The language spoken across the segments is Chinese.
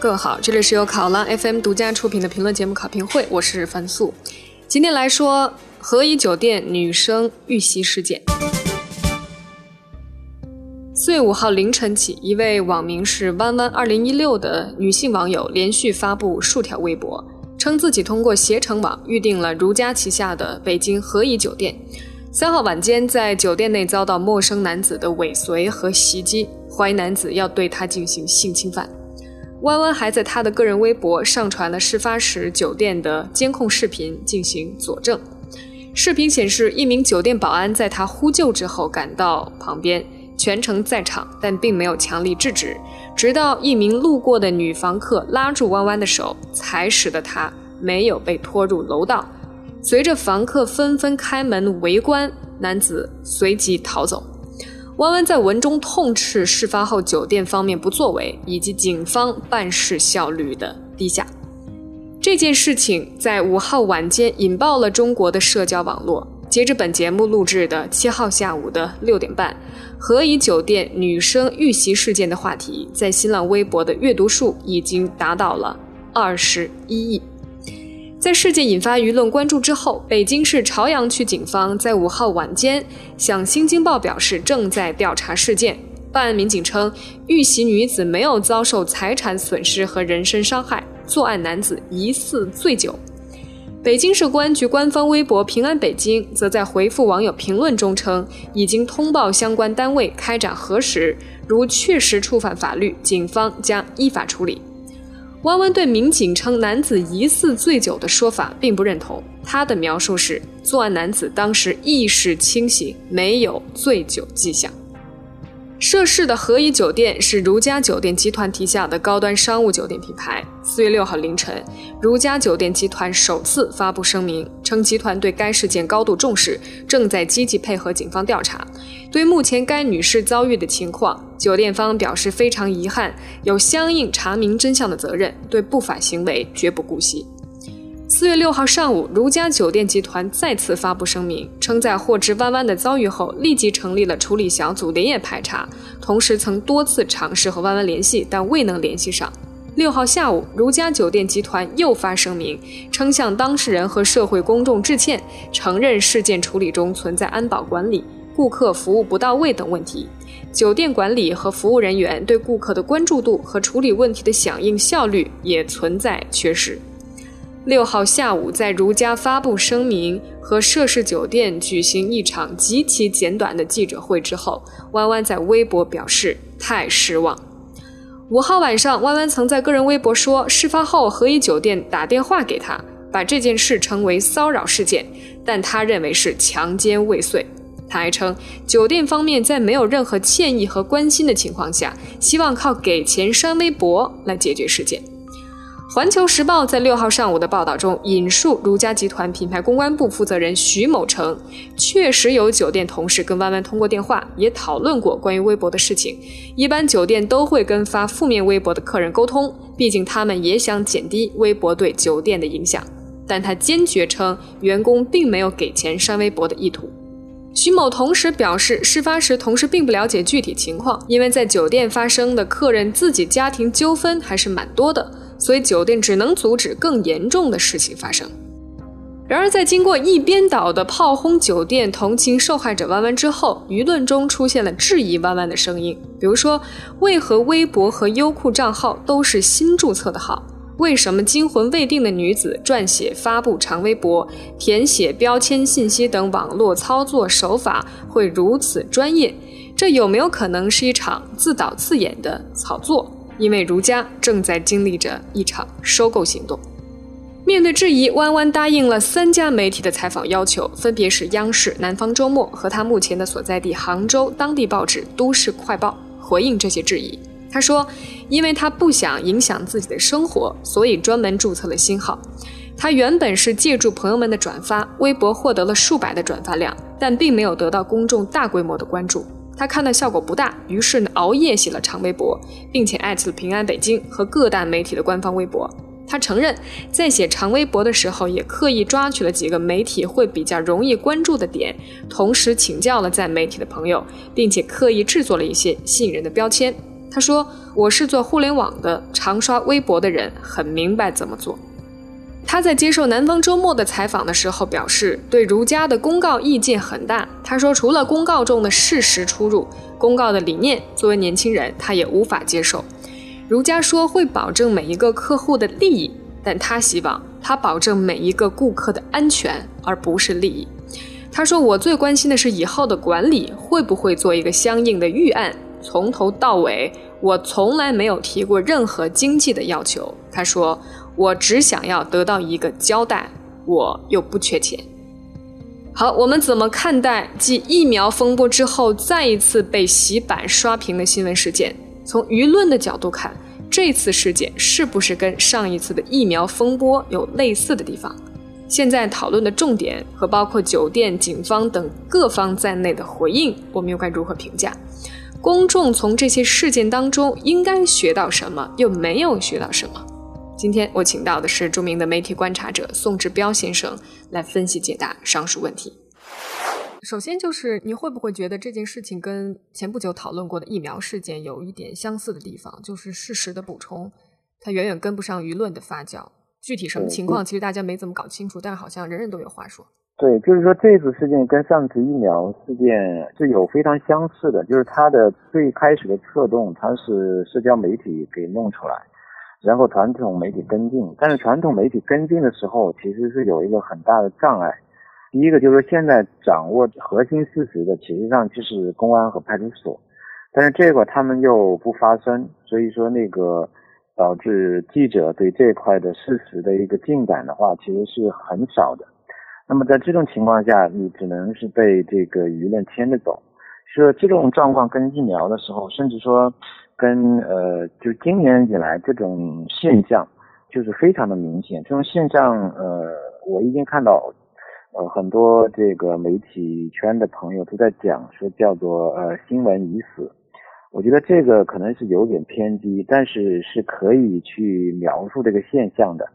各位好，这里是由考拉 FM 独家出品的评论节目《考评会》，我是樊素。今天来说和颐酒店女生遇袭事件。四月五号凌晨起，一位网名是“弯弯二零一六”的女性网友连续发布数条微博，称自己通过携程网预订了如家旗下的北京和颐酒店。三号晚间，在酒店内遭到陌生男子的尾随和袭击，怀疑男子要对她进行性侵犯。弯弯还在他的个人微博上传了事发时酒店的监控视频进行佐证。视频显示，一名酒店保安在他呼救之后赶到旁边，全程在场，但并没有强力制止。直到一名路过的女房客拉住弯弯的手，才使得他没有被拖入楼道。随着房客纷纷开门围观，男子随即逃走。弯弯在文中痛斥事发后酒店方面不作为，以及警方办事效率的低下。这件事情在五号晚间引爆了中国的社交网络。截至本节目录制的七号下午的六点半，何以酒店女生遇袭事件的话题在新浪微博的阅读数已经达到了二十一亿。在事件引发舆论关注之后，北京市朝阳区警方在五号晚间向《新京报》表示，正在调查事件。办案民警称，遇袭女子没有遭受财产损失和人身伤害，作案男子疑似醉酒。北京市公安局官方微博“平安北京”则在回复网友评论中称，已经通报相关单位开展核实，如确实触犯法律，警方将依法处理。弯弯对民警称男子疑似醉酒的说法并不认同，他的描述是作案男子当时意识清醒，没有醉酒迹象。涉事的和颐酒店是如家酒店集团旗下的高端商务酒店品牌。四月六号凌晨，如家酒店集团首次发布声明，称集团对该事件高度重视，正在积极配合警方调查。对目前该女士遭遇的情况，酒店方表示非常遗憾，有相应查明真相的责任，对不法行为绝不姑息。四月六号上午，如家酒店集团再次发布声明，称在获知弯弯的遭遇后，立即成立了处理小组，连夜排查，同时曾多次尝试和弯弯联系，但未能联系上。六号下午，如家酒店集团又发声明，称向当事人和社会公众致歉，承认事件处理中存在安保管理、顾客服务不到位等问题，酒店管理和服务人员对顾客的关注度和处理问题的响应效率也存在缺失。六号下午，在如家发布声明和涉事酒店举行一场极其简短的记者会之后，弯弯在微博表示太失望。五号晚上，弯弯曾在个人微博说，事发后和颐酒店打电话给他，把这件事称为骚扰事件，但他认为是强奸未遂。他还称，酒店方面在没有任何歉意和关心的情况下，希望靠给钱删微博来解决事件。环球时报在六号上午的报道中引述如家集团品牌公关部负责人徐某称，确实有酒店同事跟弯弯通过电话，也讨论过关于微博的事情。一般酒店都会跟发负面微博的客人沟通，毕竟他们也想减低微博对酒店的影响。但他坚决称，员工并没有给钱删微博的意图。徐某同时表示，事发时同事并不了解具体情况，因为在酒店发生的客人自己家庭纠纷还是蛮多的。所以酒店只能阻止更严重的事情发生。然而，在经过一边倒的炮轰酒店、同情受害者弯弯之后，舆论中出现了质疑弯弯的声音。比如说，为何微博和优酷账号都是新注册的号？为什么惊魂未定的女子撰写、发布长微博、填写标签信息等网络操作手法会如此专业？这有没有可能是一场自导自演的炒作？因为如家正在经历着一场收购行动，面对质疑，弯弯答应了三家媒体的采访要求，分别是央视、南方周末和他目前的所在地杭州当地报纸《都市快报》。回应这些质疑，他说：“因为他不想影响自己的生活，所以专门注册了新号。他原本是借助朋友们的转发，微博获得了数百的转发量，但并没有得到公众大规模的关注。”他看到效果不大，于是呢熬夜写了长微博，并且艾特了平安北京和各大媒体的官方微博。他承认，在写长微博的时候，也刻意抓取了几个媒体会比较容易关注的点，同时请教了在媒体的朋友，并且刻意制作了一些吸引人的标签。他说：“我是做互联网的，常刷微博的人，很明白怎么做。”他在接受南方周末的采访的时候表示，对儒家的公告意见很大。他说：“除了公告中的事实出入，公告的理念，作为年轻人，他也无法接受。儒家说会保证每一个客户的利益，但他希望他保证每一个顾客的安全，而不是利益。”他说：“我最关心的是以后的管理会不会做一个相应的预案。”从头到尾，我从来没有提过任何经济的要求。他说：“我只想要得到一个交代，我又不缺钱。”好，我们怎么看待继疫苗风波之后再一次被洗版刷屏的新闻事件？从舆论的角度看，这次事件是不是跟上一次的疫苗风波有类似的地方？现在讨论的重点和包括酒店、警方等各方在内的回应，我们又该如何评价？公众从这些事件当中应该学到什么，又没有学到什么？今天我请到的是著名的媒体观察者宋志彪先生来分析解答上述问题。首先就是你会不会觉得这件事情跟前不久讨论过的疫苗事件有一点相似的地方，就是事实的补充，它远远跟不上舆论的发酵。具体什么情况，其实大家没怎么搞清楚，但是好像人人都有话说。对，就是说这次事件跟上次疫苗事件是有非常相似的，就是它的最开始的策动，它是社交媒体给弄出来，然后传统媒体跟进。但是传统媒体跟进的时候，其实是有一个很大的障碍。第一个就是现在掌握核心事实的，其实上就是公安和派出所，但是这块他们又不发声，所以说那个导致记者对这块的事实的一个进展的话，其实是很少的。那么在这种情况下，你只能是被这个舆论牵着走。说这种状况跟疫苗的时候，甚至说跟呃，就今年以来这种现象，就是非常的明显。这种现象，呃，我已经看到，呃，很多这个媒体圈的朋友都在讲，说叫做呃新闻已死。我觉得这个可能是有点偏激，但是是可以去描述这个现象的。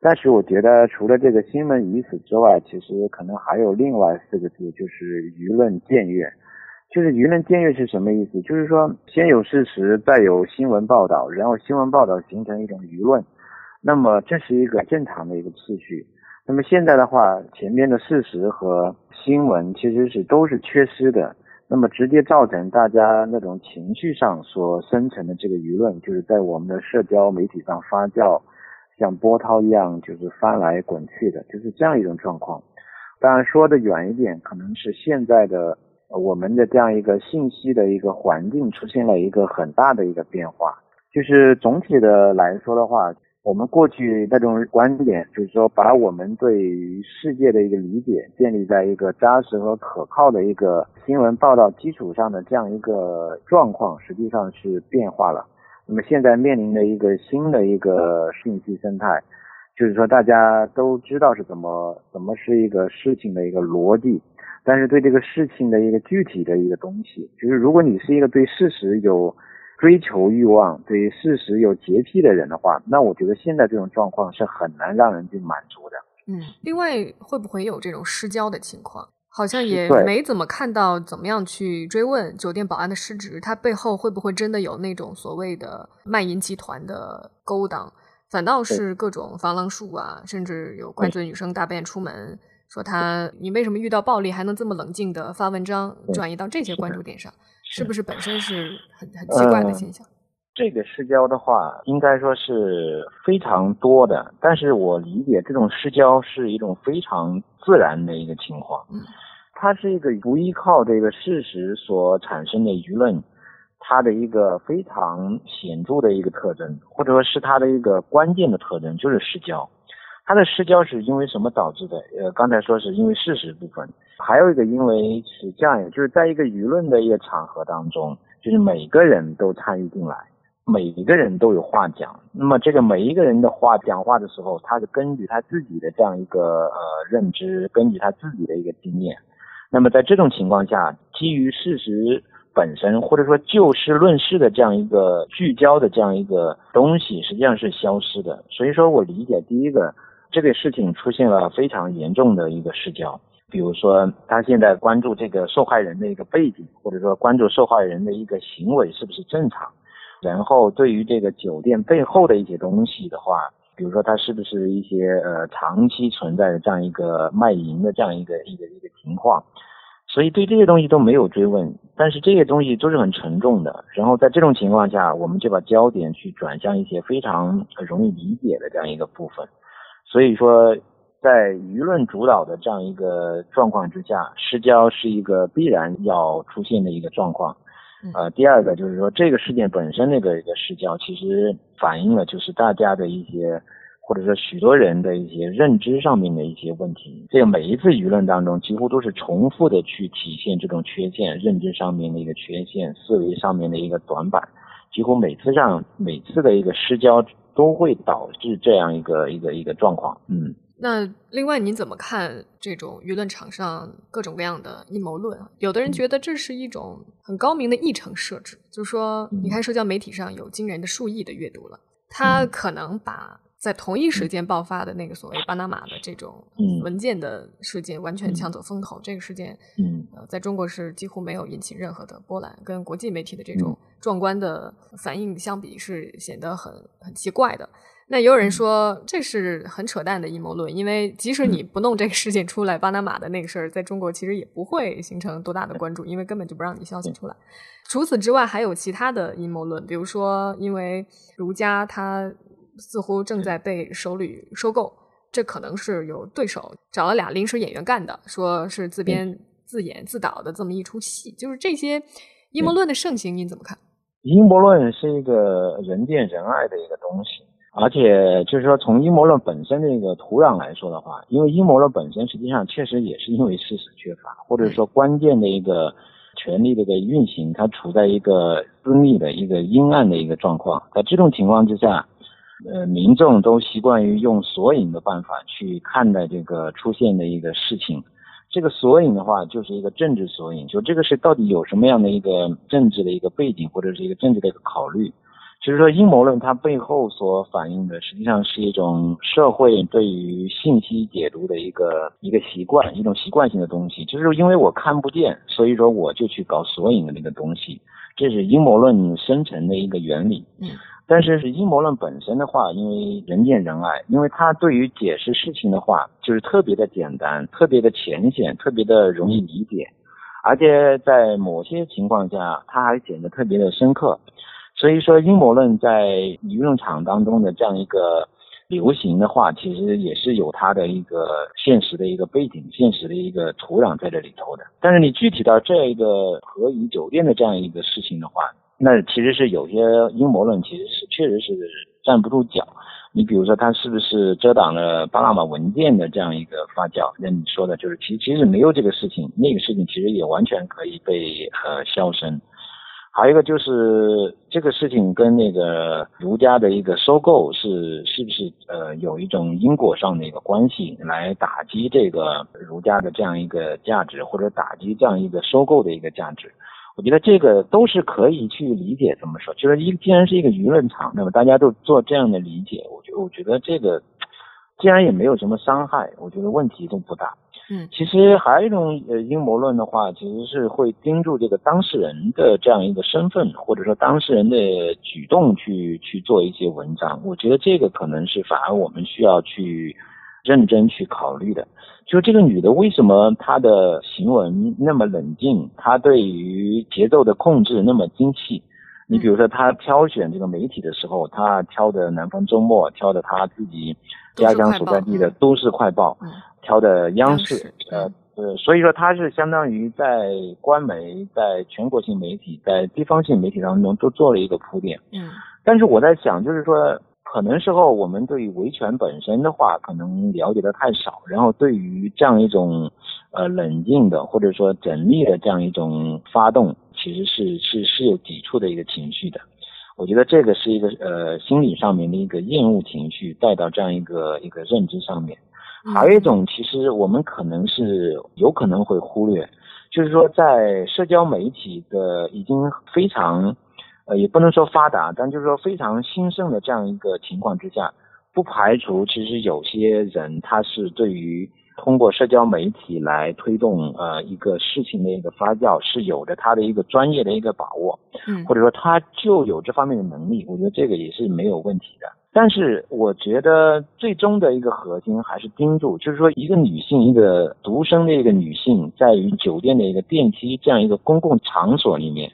但是我觉得，除了这个新闻已死之外，其实可能还有另外四个字，就是舆论僭越。就是舆论僭越是什么意思？就是说，先有事实，再有新闻报道，然后新闻报道形成一种舆论。那么这是一个正常的一个次序。那么现在的话，前面的事实和新闻其实是都是缺失的。那么直接造成大家那种情绪上所生成的这个舆论，就是在我们的社交媒体上发酵。像波涛一样，就是翻来滚去的，就是这样一种状况。当然说的远一点，可能是现在的我们的这样一个信息的一个环境出现了一个很大的一个变化。就是总体的来说的话，我们过去那种观点，就是说把我们对于世界的一个理解建立在一个扎实和可靠的一个新闻报道基础上的这样一个状况，实际上是变化了。那么现在面临的一个新的一个信息生态，就是说大家都知道是怎么怎么是一个事情的一个逻辑，但是对这个事情的一个具体的一个东西，就是如果你是一个对事实有追求欲望、对事实有洁癖的人的话，那我觉得现在这种状况是很难让人去满足的。嗯，另外会不会有这种失焦的情况？好像也没怎么看到怎么样去追问酒店保安的失职，他背后会不会真的有那种所谓的卖淫集团的勾当？反倒是各种防狼术啊，甚至有怪罪女生大便出门，说他你为什么遇到暴力还能这么冷静的发文章，转移到这些关注点上，是不是。本身是很很奇怪的现象？这个失焦的话，应该说是非常多的，但是我理解这种失焦是一种非常自然的一个情况。嗯。它是一个不依靠这个事实所产生的舆论，它的一个非常显著的一个特征，或者说是它的一个关键的特征，就是失焦。它的失焦是因为什么导致的？呃，刚才说是因为事实部分，还有一个因为是这样，就是在一个舆论的一个场合当中，就是每个人都参与进来，每一个人都有话讲。那么这个每一个人的话讲话的时候，他是根据他自己的这样一个呃认知，根据他自己的一个经验。那么在这种情况下，基于事实本身或者说就事论事的这样一个聚焦的这样一个东西，实际上是消失的。所以说我理解，第一个，这个事情出现了非常严重的一个失焦。比如说，他现在关注这个受害人的一个背景，或者说关注受害人的一个行为是不是正常，然后对于这个酒店背后的一些东西的话，比如说它是不是一些呃长期存在的这样一个卖淫的这样一个一个一个情况，所以对这些东西都没有追问，但是这些东西都是很沉重的。然后在这种情况下，我们就把焦点去转向一些非常容易理解的这样一个部分。所以说，在舆论主导的这样一个状况之下，失焦是一个必然要出现的一个状况。呃，第二个就是说，这个事件本身那个一个视角，其实反映了就是大家的一些，或者说许多人的一些认知上面的一些问题。这个每一次舆论当中，几乎都是重复的去体现这种缺陷，认知上面的一个缺陷，思维上面的一个短板。几乎每次上每次的一个失焦，都会导致这样一个一个一个状况。嗯。那另外，你怎么看这种舆论场上各种各样的阴谋论？有的人觉得这是一种很高明的议程设置，就是说，你看社交媒体上有惊人的数亿的阅读了，他可能把在同一时间爆发的那个所谓巴拿马的这种文件的事件完全抢走风头。这个事件，呃，在中国是几乎没有引起任何的波澜，跟国际媒体的这种壮观的反应相比，是显得很很奇怪的。那也有人说这是很扯淡的阴谋论，因为即使你不弄这个事件出来，巴拿马的那个事儿在中国其实也不会形成多大的关注，因为根本就不让你消息出来。除此之外，还有其他的阴谋论，比如说因为儒家它似乎正在被首旅收购，这可能是有对手找了俩临时演员干的，说是自编自演自导的这么一出戏。就是这些阴谋论的盛行，您怎么看？阴谋论是一个人见人爱的一个东西。而且就是说，从阴谋论本身的一个土壤来说的话，因为阴谋论本身实际上确实也是因为事实缺乏，或者说关键的一个权力的一个运行，它处在一个私密的一个阴暗的一个状况。在这种情况之下，呃，民众都习惯于用索引的办法去看待这个出现的一个事情。这个索引的话，就是一个政治索引，就这个是到底有什么样的一个政治的一个背景，或者是一个政治的一个考虑。就是说，阴谋论它背后所反映的，实际上是一种社会对于信息解读的一个一个习惯，一种习惯性的东西。就是因为我看不见，所以说我就去搞索引的那个东西，这是阴谋论生成的一个原理。嗯。但是阴谋论本身的话，因为人见人爱，因为它对于解释事情的话，就是特别的简单，特别的浅显，特别的容易理解，而且在某些情况下，它还显得特别的深刻。所以说，阴谋论在舆论场当中的这样一个流行的话，其实也是有它的一个现实的一个背景、现实的一个土壤在这里头的。但是你具体到这样一个和颐酒店的这样一个事情的话，那其实是有些阴谋论其实是确实是站不住脚。你比如说，它是不是遮挡了巴拿马文件的这样一个发酵？那你说的就是，其其实没有这个事情，那个事情其实也完全可以被呃消声。还有一个就是这个事情跟那个儒家的一个收购是是不是呃有一种因果上的一个关系，来打击这个儒家的这样一个价值，或者打击这样一个收购的一个价值？我觉得这个都是可以去理解。怎么说？就是一既然是一个舆论场，那么大家都做这样的理解，我觉我觉得这个既然也没有什么伤害，我觉得问题都不大。嗯，其实还有一种呃阴谋论的话，其实是会盯住这个当事人的这样一个身份，或者说当事人的举动去去做一些文章。我觉得这个可能是反而我们需要去认真去考虑的。就这个女的为什么她的行文那么冷静，她对于节奏的控制那么精细？你比如说他挑选这个媒体的时候，他挑的《南方周末》，挑的他自己家乡所在地的《都市快报》。挑的央视，呃呃，所以说他是相当于在官媒、在全国性媒体、在地方性媒体当中都做了一个铺垫。嗯，但是我在想，就是说，可能时候我们对于维权本身的话，可能了解的太少，然后对于这样一种呃冷静的或者说缜密的这样一种发动，其实是是是有抵触的一个情绪的。我觉得这个是一个呃心理上面的一个厌恶情绪带到这样一个一个认知上面。还有一种，其实我们可能是有可能会忽略，就是说在社交媒体的已经非常，呃，也不能说发达，但就是说非常兴盛的这样一个情况之下，不排除其实有些人他是对于通过社交媒体来推动呃一个事情的一个发酵，是有着他的一个专业的一个把握，嗯，或者说他就有这方面的能力，我觉得这个也是没有问题的。但是我觉得最终的一个核心还是盯住，就是说一个女性，一个独生的一个女性，在于酒店的一个电梯这样一个公共场所里面，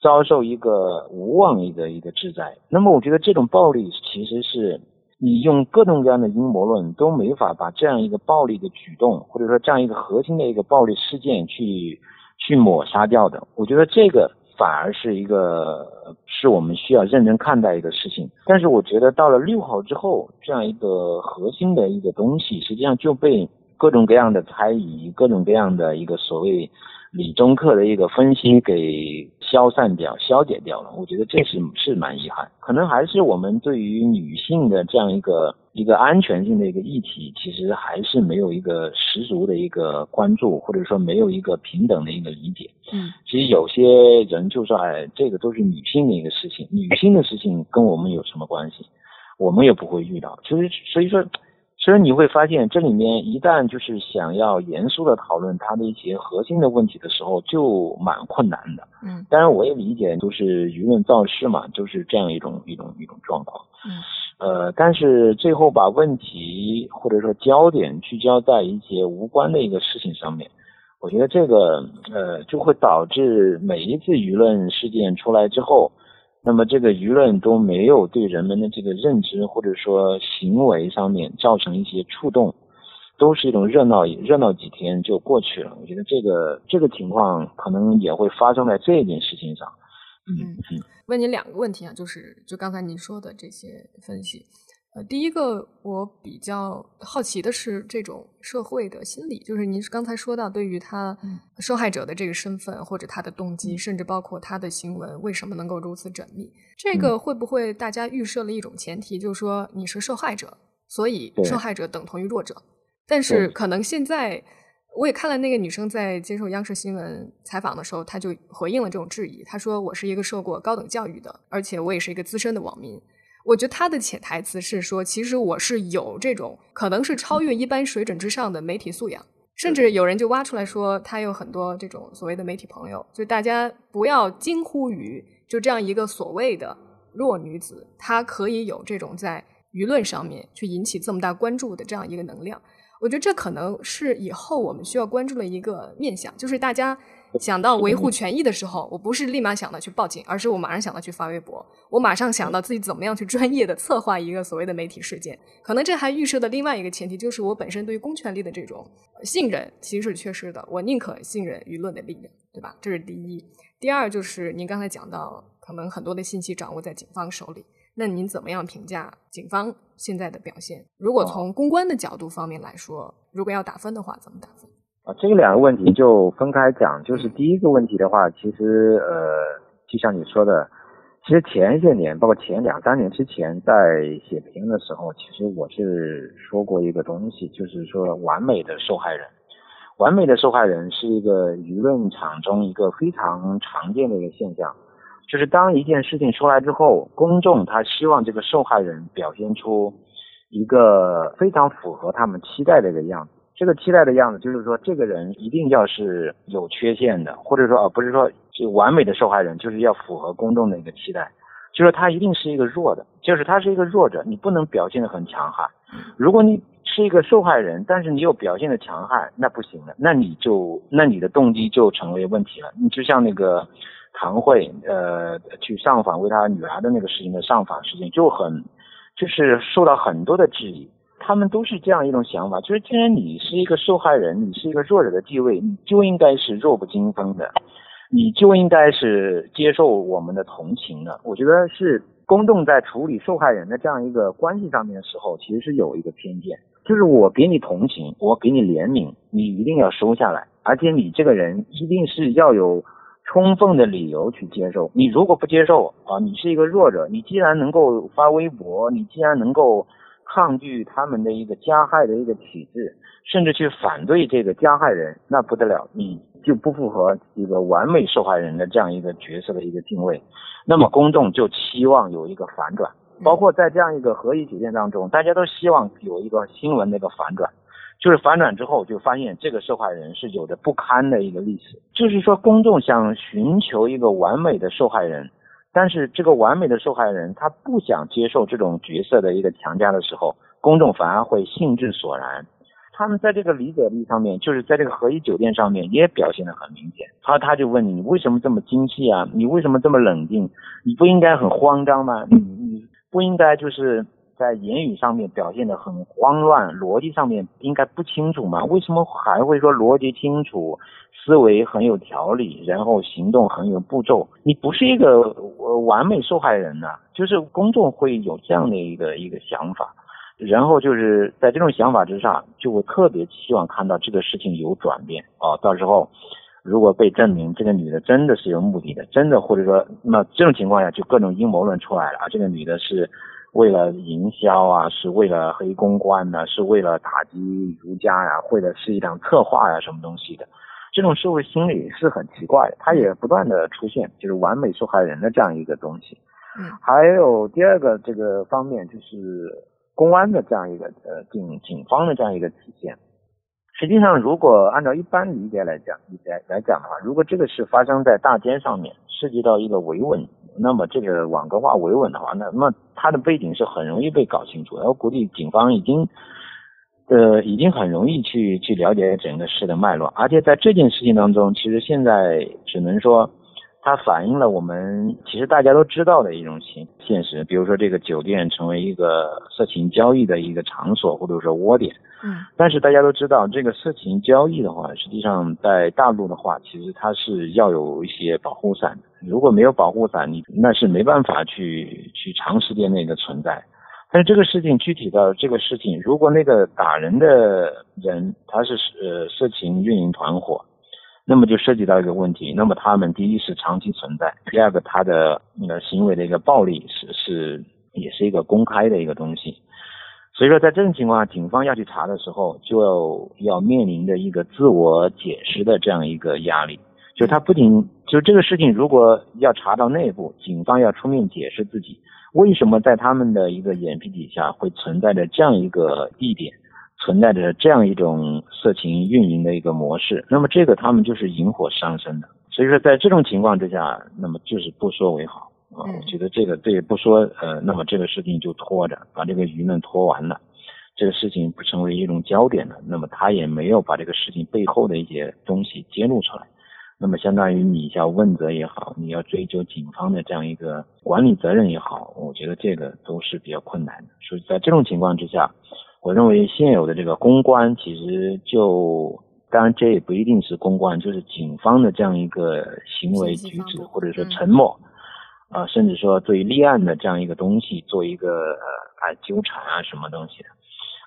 遭受一个无妄的一个制裁。那么我觉得这种暴力其实是。你用各种各样的阴谋论都没法把这样一个暴力的举动，或者说这样一个核心的一个暴力事件去去抹杀掉的。我觉得这个反而是一个是我们需要认真看待一个事情。但是我觉得到了六号之后，这样一个核心的一个东西，实际上就被各种各样的猜疑、各种各样的一个所谓。理中客的一个分析给消散掉、消解掉了，我觉得这是是蛮遗憾。可能还是我们对于女性的这样一个一个安全性的一个议题，其实还是没有一个十足的一个关注，或者说没有一个平等的一个理解。嗯，其实有些人就说，哎，这个都是女性的一个事情，女性的事情跟我们有什么关系？我们也不会遇到。其实，所以说。其实你会发现，这里面一旦就是想要严肃的讨论它的一些核心的问题的时候，就蛮困难的。嗯，当然我也理解，就是舆论造势嘛，就是这样一种一种一种状况。嗯，呃，但是最后把问题或者说焦点聚焦在一些无关的一个事情上面，我觉得这个呃就会导致每一次舆论事件出来之后。那么这个舆论都没有对人们的这个认知或者说行为上面造成一些触动，都是一种热闹，热闹几天就过去了。我觉得这个这个情况可能也会发生在这件事情上。嗯嗯，问你两个问题啊，就是就刚才您说的这些分析。呃，第一个我比较好奇的是这种社会的心理，就是您刚才说到对于他受害者的这个身份或者他的动机，甚至包括他的行为为什么能够如此缜密，这个会不会大家预设了一种前提，就是说你是受害者，所以受害者等同于弱者？但是可能现在我也看了那个女生在接受央视新闻采访的时候，她就回应了这种质疑，她说我是一个受过高等教育的，而且我也是一个资深的网民。我觉得他的潜台词是说，其实我是有这种可能是超越一般水准之上的媒体素养，甚至有人就挖出来说，他有很多这种所谓的媒体朋友。就大家不要惊呼于就这样一个所谓的弱女子，她可以有这种在舆论上面去引起这么大关注的这样一个能量。我觉得这可能是以后我们需要关注的一个面向，就是大家。想到维护权益的时候，我不是立马想到去报警，而是我马上想到去发微博，我马上想到自己怎么样去专业的策划一个所谓的媒体事件。可能这还预设的另外一个前提，就是我本身对于公权力的这种信任其实是缺失的，我宁可信任舆论的力量，对吧？这是第一。第二就是您刚才讲到，可能很多的信息掌握在警方手里，那您怎么样评价警方现在的表现？如果从公关的角度方面来说，如果要打分的话，怎么打分？啊，这个两个问题就分开讲。就是第一个问题的话，其实呃，就像你说的，其实前些年，包括前两三年之前，在写评的时候，其实我是说过一个东西，就是说完美的受害人，完美的受害人是一个舆论场中一个非常常见的一个现象，就是当一件事情出来之后，公众他希望这个受害人表现出一个非常符合他们期待的一个样子。这个期待的样子，就是说这个人一定要是有缺陷的，或者说啊，不是说就完美的受害人，就是要符合公众的一个期待，就是他一定是一个弱的，就是他是一个弱者，你不能表现的很强悍。如果你是一个受害人，但是你又表现的强悍，那不行的，那你就那你的动机就成为问题了。你就像那个唐慧，呃，去上访为他女儿的那个事情的上访事情，就很就是受到很多的质疑。他们都是这样一种想法，就是既然你是一个受害人，你是一个弱者的地位，你就应该是弱不禁风的，你就应该是接受我们的同情的。我觉得是公众在处理受害人的这样一个关系上面的时候，其实是有一个偏见，就是我给你同情，我给你怜悯，你一定要收下来，而且你这个人一定是要有充分的理由去接受。你如果不接受啊，你是一个弱者，你既然能够发微博，你既然能够。抗拒他们的一个加害的一个体制，甚至去反对这个加害人，那不得了，你就不符合一个完美受害人的这样一个角色的一个定位。那么公众就期望有一个反转，包括在这样一个合议酒店当中，大家都希望有一个新闻的一个反转。就是反转之后就发现这个受害人是有着不堪的一个历史，就是说公众想寻求一个完美的受害人，但是这个完美的受害人他不想接受这种角色的一个强加的时候，公众反而会兴致索然。他们在这个理解力上面，就是在这个和颐酒店上面也表现的很明显。他他就问你，你为什么这么精细啊？你为什么这么冷静？你不应该很慌张吗？你你不应该就是。在言语上面表现的很慌乱，逻辑上面应该不清楚吗？为什么还会说逻辑清楚，思维很有条理，然后行动很有步骤？你不是一个完美受害人呐，就是公众会有这样的一个一个想法，然后就是在这种想法之上，就会特别希望看到这个事情有转变啊。到时候如果被证明这个女的真的是有目的的，真的或者说那这种情况下就各种阴谋论出来了啊，这个女的是。为了营销啊，是为了黑公关呢，是为了打击儒家呀，或者是一档策划呀，什么东西的？这种社会心理是很奇怪的，它也不断的出现，就是完美受害人的这样一个东西。嗯，还有第二个这个方面，就是公安的这样一个呃警警方的这样一个体现。实际上，如果按照一般理解来讲，来来讲的话，如果这个是发生在大街上面，涉及到一个维稳。那么这个网格化维稳的话，那那它的背景是很容易被搞清楚。然后估计警方已经，呃，已经很容易去去了解整个事的脉络。而且在这件事情当中，其实现在只能说，它反映了我们其实大家都知道的一种现现实。比如说这个酒店成为一个色情交易的一个场所，或者说窝点。嗯。但是大家都知道，这个色情交易的话，实际上在大陆的话，其实它是要有一些保护伞的。如果没有保护伞，你那是没办法去去长时间内的存在。但是这个事情具体到这个事情，如果那个打人的人他是呃色情运营团伙，那么就涉及到一个问题。那么他们第一是长期存在，第二个他的那个行为的一个暴力是是也是一个公开的一个东西。所以说在这种情况下，警方要去查的时候，就要要面临着一个自我解释的这样一个压力。就他不仅就这个事情，如果要查到内部，警方要出面解释自己为什么在他们的一个眼皮底下会存在着这样一个地点，存在着这样一种色情运营的一个模式，那么这个他们就是引火上身的。所以说在这种情况之下，那么就是不说为好啊。我觉得这个对不说，呃，那么这个事情就拖着，把这个舆论拖完了，这个事情不成为一种焦点了，那么他也没有把这个事情背后的一些东西揭露出来。那么相当于你要问责也好，你要追究警方的这样一个管理责任也好，我觉得这个都是比较困难的。所以在这种情况之下，我认为现有的这个公关其实就，当然这也不一定是公关，就是警方的这样一个行为举止或者说沉默，啊，甚至说对立案的这样一个东西做一个呃啊纠缠啊什么东西的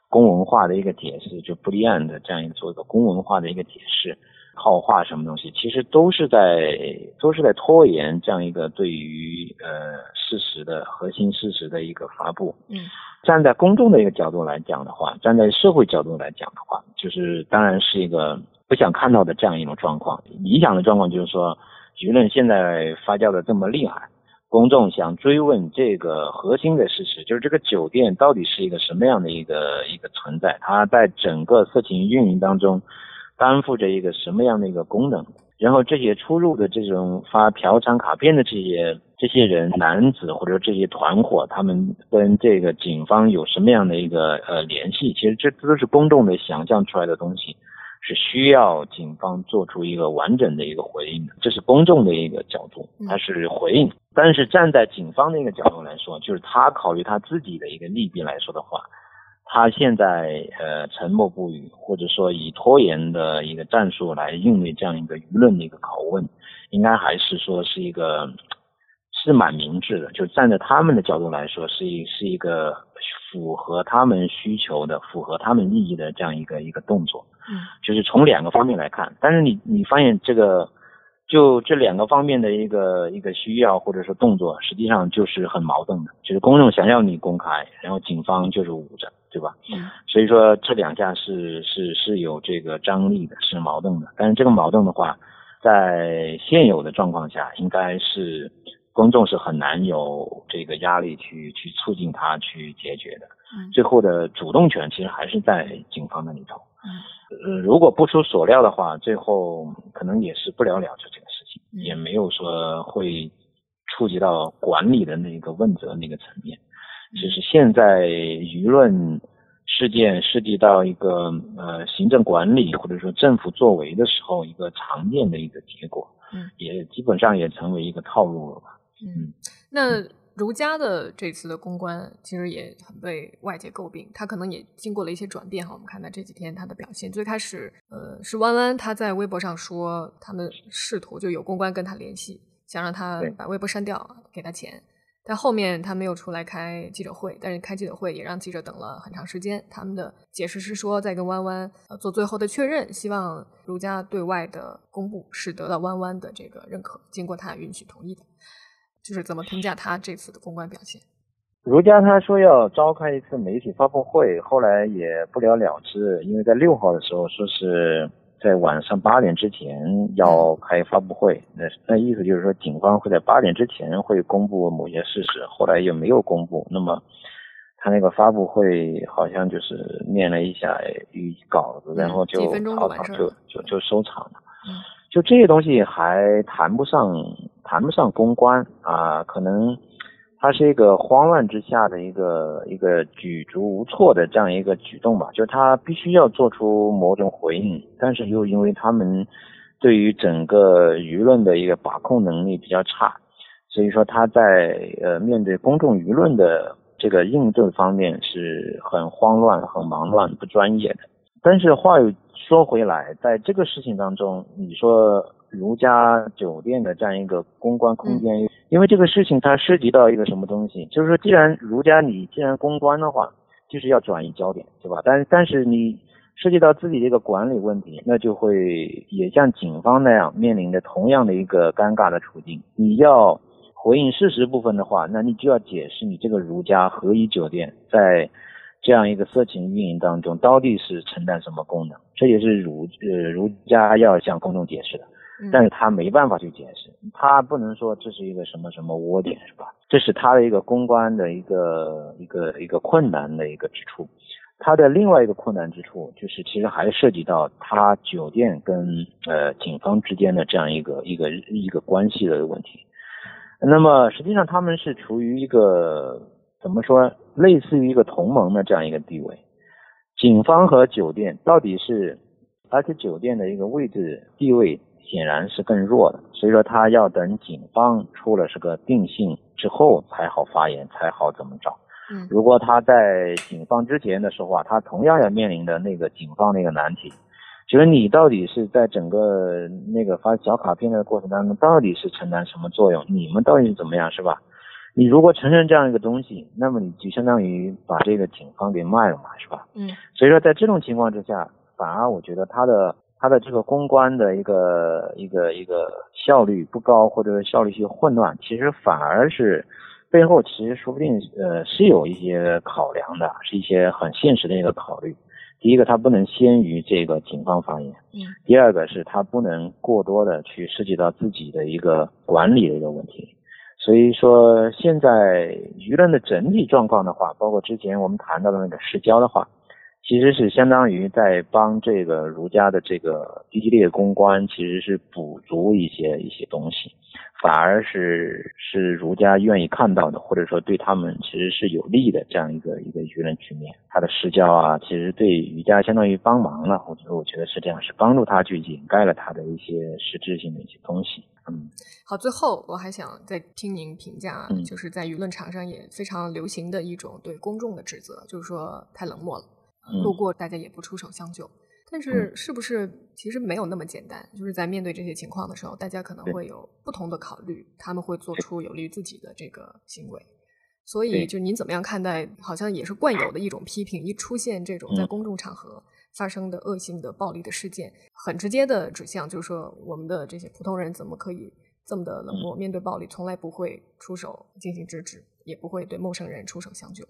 公文化的一个解释，就不立案的这样一个做一个公文化的一个解释。套话什么东西，其实都是在都是在拖延这样一个对于呃事实的核心事实的一个发布。嗯，站在公众的一个角度来讲的话，站在社会角度来讲的话，就是当然是一个不想看到的这样一种状况。理想的状况就是说，舆论现在发酵的这么厉害，公众想追问这个核心的事实，就是这个酒店到底是一个什么样的一个一个存在，它在整个色情运营当中。担负着一个什么样的一个功能？然后这些出入的这种发嫖娼卡片的这些这些人男子或者这些团伙，他们跟这个警方有什么样的一个呃联系？其实这都是公众的想象出来的东西，是需要警方做出一个完整的一个回应的。这是公众的一个角度，它是回应。但是站在警方的一个角度来说，就是他考虑他自己的一个利弊来说的话。他现在呃沉默不语，或者说以拖延的一个战术来应对这样一个舆论的一个拷问，应该还是说是一个是蛮明智的。就站在他们的角度来说，是一是一个符合他们需求的、符合他们利益的这样一个一个动作。嗯，就是从两个方面来看。但是你你发现这个。就这两个方面的一个一个需要或者说动作，实际上就是很矛盾的。就是公众想要你公开，然后警方就是捂着，对吧？嗯。所以说这两下是是是有这个张力的，是矛盾的。但是这个矛盾的话，在现有的状况下，应该是公众是很难有这个压力去去促进他去解决的。嗯。最后的主动权其实还是在警方那里头。呃，如果不出所料的话，最后可能也是不了了之这个事情，也没有说会触及到管理的那个问责那个层面。就是现在舆论事件涉及到一个呃行政管理或者说政府作为的时候，一个常见的一个结果，嗯，也基本上也成为一个套路了吧。嗯，那儒家的这次的公关其实也很被外界诟病，他可能也经过了一些转变哈。我们看到这几天他的表现，最开始呃是弯弯他在微博上说他们试图就有公关跟他联系，想让他把微博删掉，给他钱。但后面他没有出来开记者会，但是开记者会也让记者等了很长时间。他们的解释是说在跟弯弯呃做最后的确认，希望儒家对外的公布是得到弯弯的这个认可，经过他允许同意的。就是怎么评价他这次的公关表现？如家他说要召开一次媒体发布会，后来也不了了之，因为在六号的时候说是在晚上八点之前要开发布会，那那意思就是说警方会在八点之前会公布某些事实，后来也没有公布，那么他那个发布会好像就是念了一下语稿子，然后就就就就收场了。就这些东西还谈不上谈不上公关啊，可能它是一个慌乱之下的一个一个举足无措的这样一个举动吧，就是他必须要做出某种回应，但是又因为他们对于整个舆论的一个把控能力比较差，所以说他在呃面对公众舆论的这个应对方面是很慌乱、很忙乱、不专业的。但是话又说回来，在这个事情当中，你说如家酒店的这样一个公关空间，因为这个事情它涉及到一个什么东西，就是说，既然如家你既然公关的话，就是要转移焦点，对吧？但但是你涉及到自己的一个管理问题，那就会也像警方那样面临着同样的一个尴尬的处境。你要回应事实部分的话，那你就要解释你这个如家合一酒店在。这样一个色情运营当中，到底是承担什么功能？这也是儒呃儒家要向公众解释的，但是他没办法去解释，他不能说这是一个什么什么窝点，是吧？这是他的一个公关的一个一个一个困难的一个之处。他的另外一个困难之处，就是其实还涉及到他酒店跟呃警方之间的这样一个一个一个关系的问题。那么实际上他们是处于一个。怎么说？类似于一个同盟的这样一个地位，警方和酒店到底是，而且酒店的一个位置地位显然是更弱的，所以说他要等警方出了这个定性之后才好发言，才好怎么找。嗯，如果他在警方之前的时候啊，他同样要面临的那个警方那个难题，就是你到底是在整个那个发小卡片的过程当中，到底是承担什么作用？你们到底是怎么样，是吧？你如果承认这样一个东西，那么你就相当于把这个警方给卖了嘛，是吧？嗯。所以说，在这种情况之下，反而我觉得他的他的这个公关的一个一个一个效率不高，或者效率性混乱，其实反而是背后其实说不定呃是有一些考量的，是一些很现实的一个考虑。第一个，他不能先于这个警方发言。嗯。第二个是他不能过多的去涉及到自己的一个管理的一个问题。所以说，现在舆论的整体状况的话，包括之前我们谈到的那个市郊的话，其实是相当于在帮这个儒家的这个低级列公关，其实是补足一些一些东西，反而是是儒家愿意看到的，或者说对他们其实是有利的这样一个一个舆论局面。他的施教啊，其实对儒家相当于帮忙了，我觉得我觉得是这样，是帮助他去掩盖了他的一些实质性的一些东西。嗯，好，最后我还想再听您评价，就是在舆论场上也非常流行的一种对公众的指责，就是说太冷漠了，路过大家也不出手相救。但是是不是其实没有那么简单？就是在面对这些情况的时候，大家可能会有不同的考虑，他们会做出有利于自己的这个行为。所以，就您怎么样看待？好像也是惯有的一种批评，一出现这种在公众场合。发生的恶性的暴力的事件，很直接的指向就是说，我们的这些普通人怎么可以这么的冷漠？面对暴力，从来不会出手进行制止，也不会对陌生人出手相救。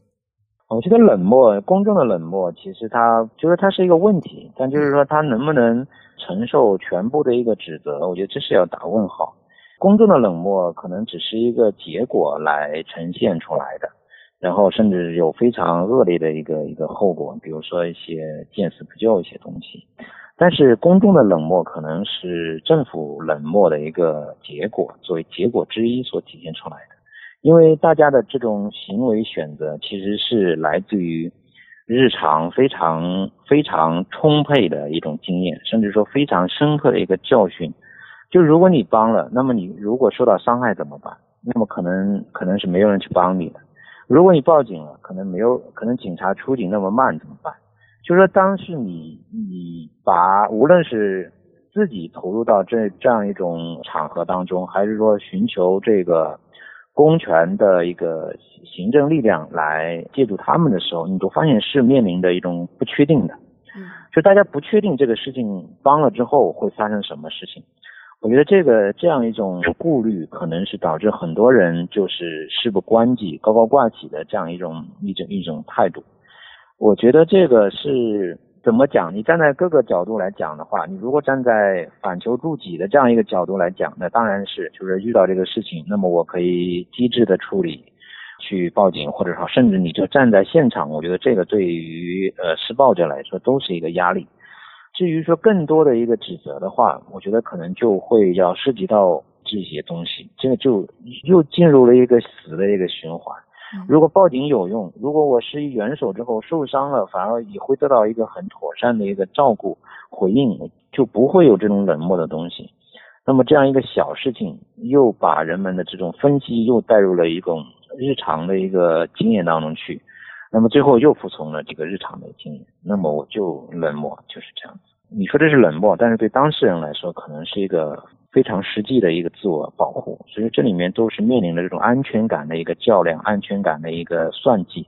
我觉得冷漠，公众的冷漠，其实他就是它是一个问题，但就是说他能不能承受全部的一个指责，我觉得这是要打问号。公众的冷漠可能只是一个结果来呈现出来的。然后甚至有非常恶劣的一个一个后果，比如说一些见死不救一些东西。但是公众的冷漠可能是政府冷漠的一个结果，作为结果之一所体现出来的。因为大家的这种行为选择其实是来自于日常非常非常充沛的一种经验，甚至说非常深刻的一个教训。就如果你帮了，那么你如果受到伤害怎么办？那么可能可能是没有人去帮你的。如果你报警了，可能没有可能警察出警那么慢怎么办？就说，当时你你把无论是自己投入到这这样一种场合当中，还是说寻求这个公权的一个行政力量来借助他们的时候，你都发现是面临的一种不确定的。嗯，就大家不确定这个事情帮了之后会发生什么事情。我觉得这个这样一种顾虑，可能是导致很多人就是事不关己、高高挂起的这样一种一种一种态度。我觉得这个是怎么讲？你站在各个角度来讲的话，你如果站在反求诸己的这样一个角度来讲，那当然是就是遇到这个事情，那么我可以机智的处理，去报警，或者说甚至你就站在现场，我觉得这个对于呃施暴者来说都是一个压力。至于说更多的一个指责的话，我觉得可能就会要涉及到这些东西，这个就又进入了一个死的一个循环。如果报警有用，如果我施以援手之后受伤了，反而也会得到一个很妥善的一个照顾回应，就不会有这种冷漠的东西。那么这样一个小事情，又把人们的这种分析又带入了一种日常的一个经验当中去，那么最后又服从了这个日常的经验，那么我就冷漠，就是这样子。你说这是冷漠，但是对当事人来说，可能是一个。非常实际的一个自我保护，所以这里面都是面临着这种安全感的一个较量，安全感的一个算计，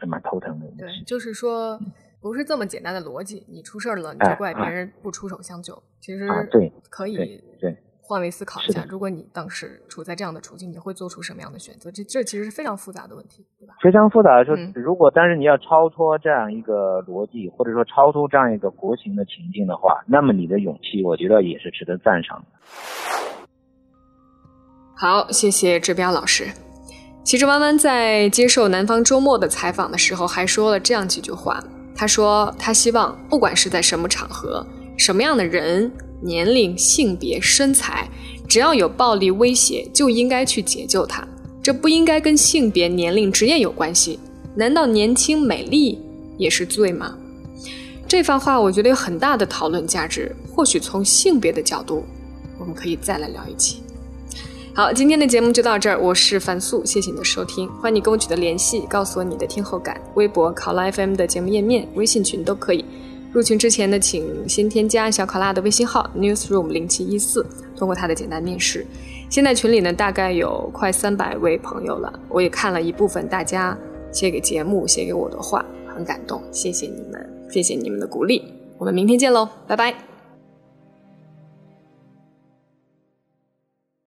嗯，蛮头疼的。对，就是说不是这么简单的逻辑，你出事儿了，你就怪别人不出手相救，其实对，可以对。换位思考一下，如果你当时处在这样的处境，你会做出什么样的选择？这这其实是非常复杂的问题，对吧？非常复杂的。说如果但是你要超脱这样一个逻辑，或者说超脱这样一个国情的情境的话，那么你的勇气，我觉得也是值得赞赏的。好，谢谢志彪老师。其实弯弯在接受《南方周末》的采访的时候，还说了这样几句话。他说，他希望不管是在什么场合，什么样的人。年龄、性别、身材，只要有暴力威胁，就应该去解救他。这不应该跟性别、年龄、职业有关系。难道年轻美丽也是罪吗？这番话我觉得有很大的讨论价值。或许从性别的角度，我们可以再来聊一期。好，今天的节目就到这儿。我是樊素，谢谢你的收听。欢迎你跟我取得联系，告诉我你的听后感。微博考拉 FM 的节目页面、微信群都可以。入群之前呢，请先添加小考拉的微信号 newsroom 零七一四，通过他的简单面试。现在群里呢，大概有快三百位朋友了。我也看了一部分大家写给节目、写给我的话，很感动，谢谢你们，谢谢你们的鼓励。我们明天见喽，拜拜。